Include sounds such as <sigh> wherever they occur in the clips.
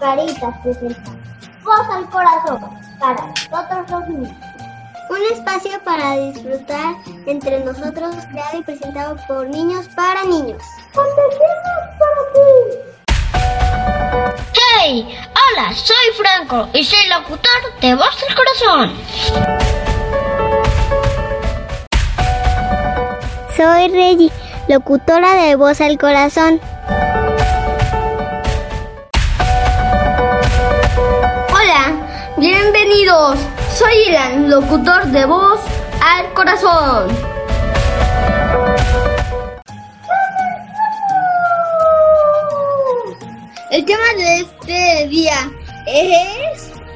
Caritas presenta Voz al Corazón para todos los niños. Un espacio para disfrutar entre nosotros, creado y presentado por niños para niños. para ti! ¡Hey! Hola, soy Franco y soy locutor de Voz al Corazón. Soy Reggie, locutora de Voz al Corazón. Soy Ilan, locutor de Voz al Corazón. El tema de este día es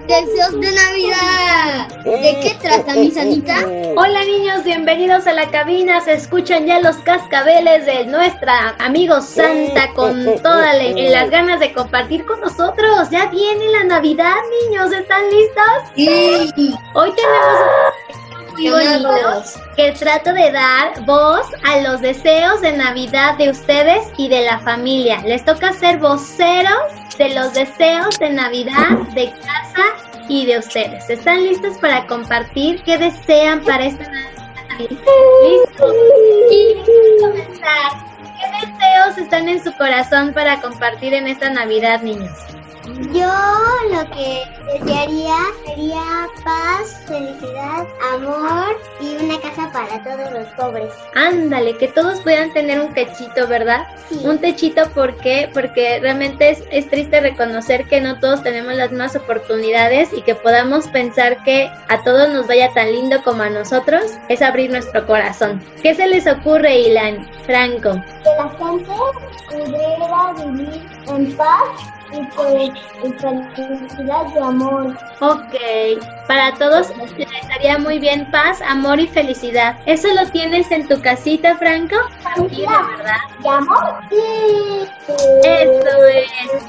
deseos de Navidad. ¿De qué trata, mi sanita? <laughs> Hola niños, bienvenidos a la cabina. Se escuchan ya los cascabeles de nuestra amigo Santa con <laughs> todas las ganas de compartir con nosotros. Ya viene la Navidad, niños. ¿Están listos? Sí. Hoy tenemos un muy bonito que trato de dar voz a los deseos de Navidad de ustedes y de la familia. Les toca ser voceros de los deseos de Navidad de casa y de ustedes. ¿Están listos para compartir qué desean para esta Navidad? ¿Listos? Y comenzar. ¿Qué deseos están en su corazón para compartir en esta Navidad, niños? Yo lo que desearía sería paz, felicidad, amor y una casa para todos los pobres. Ándale, que todos puedan tener un techito, ¿verdad? Sí. Un techito, ¿por qué? Porque realmente es, es triste reconocer que no todos tenemos las mismas oportunidades y que podamos pensar que a todos nos vaya tan lindo como a nosotros, es abrir nuestro corazón. ¿Qué se les ocurre, Ilan? Franco. Que la gente pudiera vivir en paz y felicidad y amor. Ok, para todos les estaría muy bien paz, amor y felicidad. ¿Eso lo tienes en tu casita, Franco? ¿verdad? ¿Y amor? Sí. Eso es.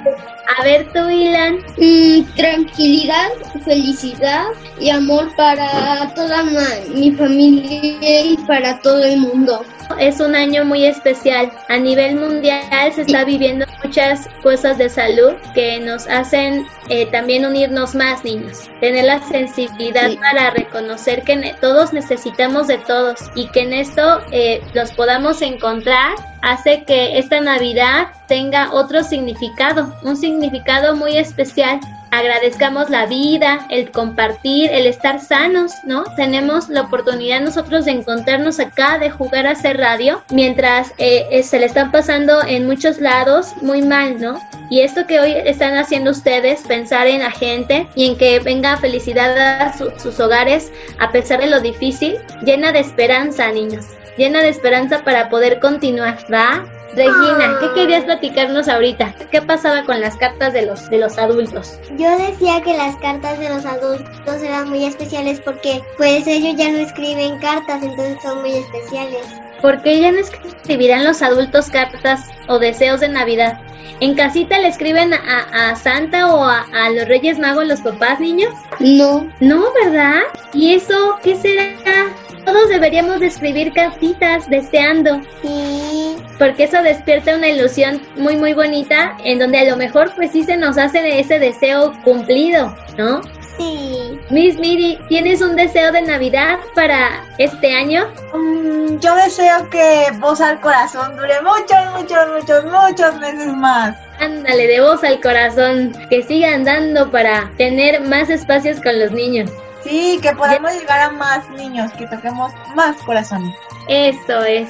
A ver tú, Ilan. Mm, tranquilidad, felicidad y amor para toda mi familia y para todo el mundo. Es un año muy especial. A nivel mundial se está viviendo muchas cosas de salud que nos hacen eh, también unirnos más, niños. Tener la sensibilidad Sí. para reconocer que ne- todos necesitamos de todos y que en esto eh, los podamos encontrar hace que esta Navidad tenga otro significado, un significado muy especial agradezcamos la vida, el compartir, el estar sanos, ¿no? Tenemos la oportunidad nosotros de encontrarnos acá, de jugar a hacer radio, mientras eh, eh, se le están pasando en muchos lados muy mal, ¿no? Y esto que hoy están haciendo ustedes, pensar en la gente y en que venga felicidad a su- sus hogares a pesar de lo difícil, llena de esperanza, niños. Llena de esperanza para poder continuar, ¿va? Regina, ¿qué querías platicarnos ahorita? ¿Qué pasaba con las cartas de los, de los adultos? Yo decía que las cartas de los adultos eran muy especiales porque pues ellos ya no escriben cartas, entonces son muy especiales. ¿Por qué ya no escribirán los adultos cartas o deseos de Navidad? ¿En casita le escriben a, a Santa o a, a los Reyes Magos los papás, niños? No, No, ¿verdad? ¿Y eso qué será? Todos deberíamos de escribir cartitas deseando, Sí, porque eso despierta una ilusión muy muy bonita en donde a lo mejor pues sí se nos hace ese deseo cumplido, ¿no? sí. Miss Miri, ¿tienes un deseo de Navidad para este año? Mm, yo deseo que Voz al Corazón dure muchos, muchos, muchos, muchos meses más. Ándale, de voz al corazón, que sigan dando para tener más espacios con los niños. Sí, que podamos llegar a más niños, que toquemos más corazones. Eso es.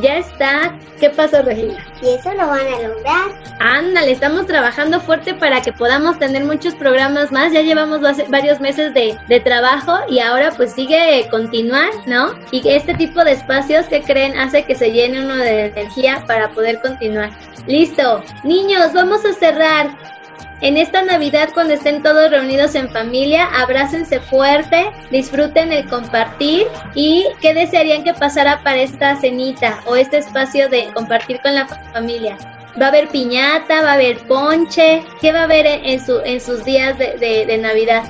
Ya está. ¿Qué pasó, Regina? Y eso lo van a lograr. Ándale, estamos trabajando fuerte para que podamos tener muchos programas más. Ya llevamos varios meses de, de trabajo y ahora pues sigue continuar, ¿no? Y este tipo de espacios que creen hace que se llene uno de energía para poder continuar. Listo. Niños, vamos a cerrar. En esta Navidad, cuando estén todos reunidos en familia, abrácense fuerte, disfruten el compartir y qué desearían que pasara para esta cenita o este espacio de compartir con la familia. Va a haber piñata, va a haber ponche, ¿qué va a haber en, su, en sus días de, de- de Navidad?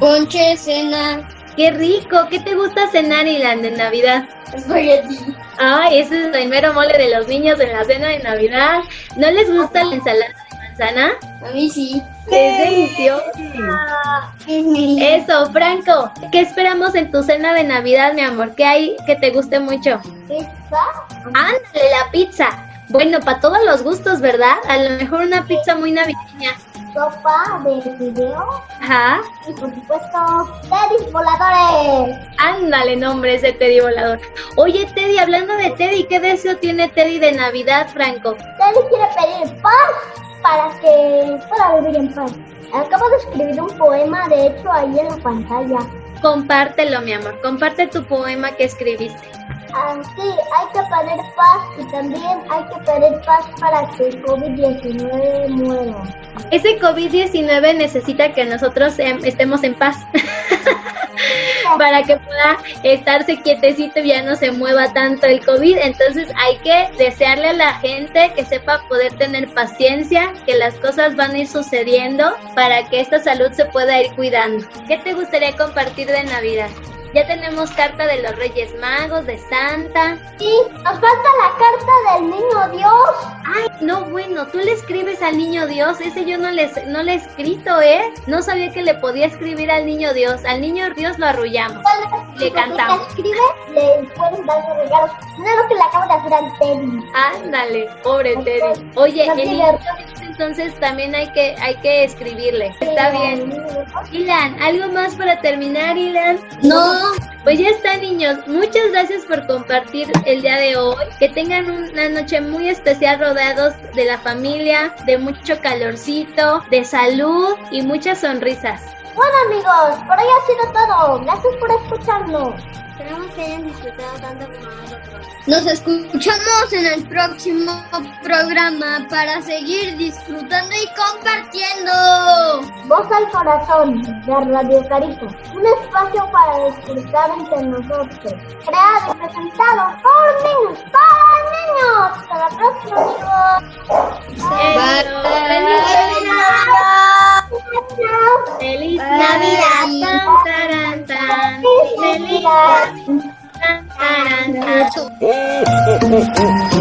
ponche, cena, Qué rico, ¿qué te gusta cenar, Ilan, de Navidad? espagueti. Ay, ese es el mero mole de los niños en la cena de Navidad. ¿No les gusta la ensalada manzana? A mí sí. Es deliciosa. Eso, Franco. ¿Qué esperamos en tu cena de Navidad, mi amor? ¿Qué hay que te guste mucho? ¿Pizza? Ándale, la pizza. Bueno, para todos los gustos, ¿verdad? A lo mejor una pizza muy navideña. Sopa de fideo Ajá. y por supuesto tenis voladores. Ándale, nombre ese Teddy volador. Oye, Teddy, hablando de Teddy, ¿qué deseo tiene Teddy de Navidad, Franco? Teddy quiere pedir paz para que pueda vivir en paz. Acabo de escribir un poema, de hecho, ahí en la pantalla. Compártelo, mi amor. Comparte tu poema que escribiste. Ah, sí, hay que pedir paz y también hay que pedir paz para que el COVID-19 muera. Ese COVID-19 necesita que nosotros em, estemos en paz. <laughs> <laughs> para que pueda estarse quietecito y ya no se mueva tanto el COVID. Entonces hay que desearle a la gente que sepa poder tener paciencia, que las cosas van a ir sucediendo para que esta salud se pueda ir cuidando. ¿Qué te gustaría compartir de Navidad? Ya tenemos carta de los Reyes Magos, de Santa. Sí, nos falta la carta del niño Dios. Ay, no, bueno, tú le escribes al niño Dios. Ese yo no le, no le he escrito, ¿eh? No sabía que le podía escribir al niño Dios. Al niño Dios lo arrullamos. Le cantamos. Si escribe, le pueden dar regalos. No es lo que le acabo de hacer al Teddy. Ándale, pobre Teddy. Oye, el niño entonces también hay que, hay que escribirle. Está bien. Ilan, ¿algo más para terminar, Ilan? No. Pues ya está, niños. Muchas gracias por compartir el día de hoy. Que tengan una noche muy especial rodeados de la familia, de mucho calorcito, de salud y muchas sonrisas. Bueno amigos, por hoy ha sido todo. Gracias por escucharnos. Esperamos que hayan disfrutado tanto como nosotros. Nos escuchamos en el próximo programa para seguir disfrutando y compartiendo. Voz al corazón de Radio Carito. Un espacio para disfrutar entre nosotros. Creado y presentado por niños, para niños. Hasta la próxima amigos. Feliz Feliz Navidad. Navidad. Tan, taran, tan. Mucho.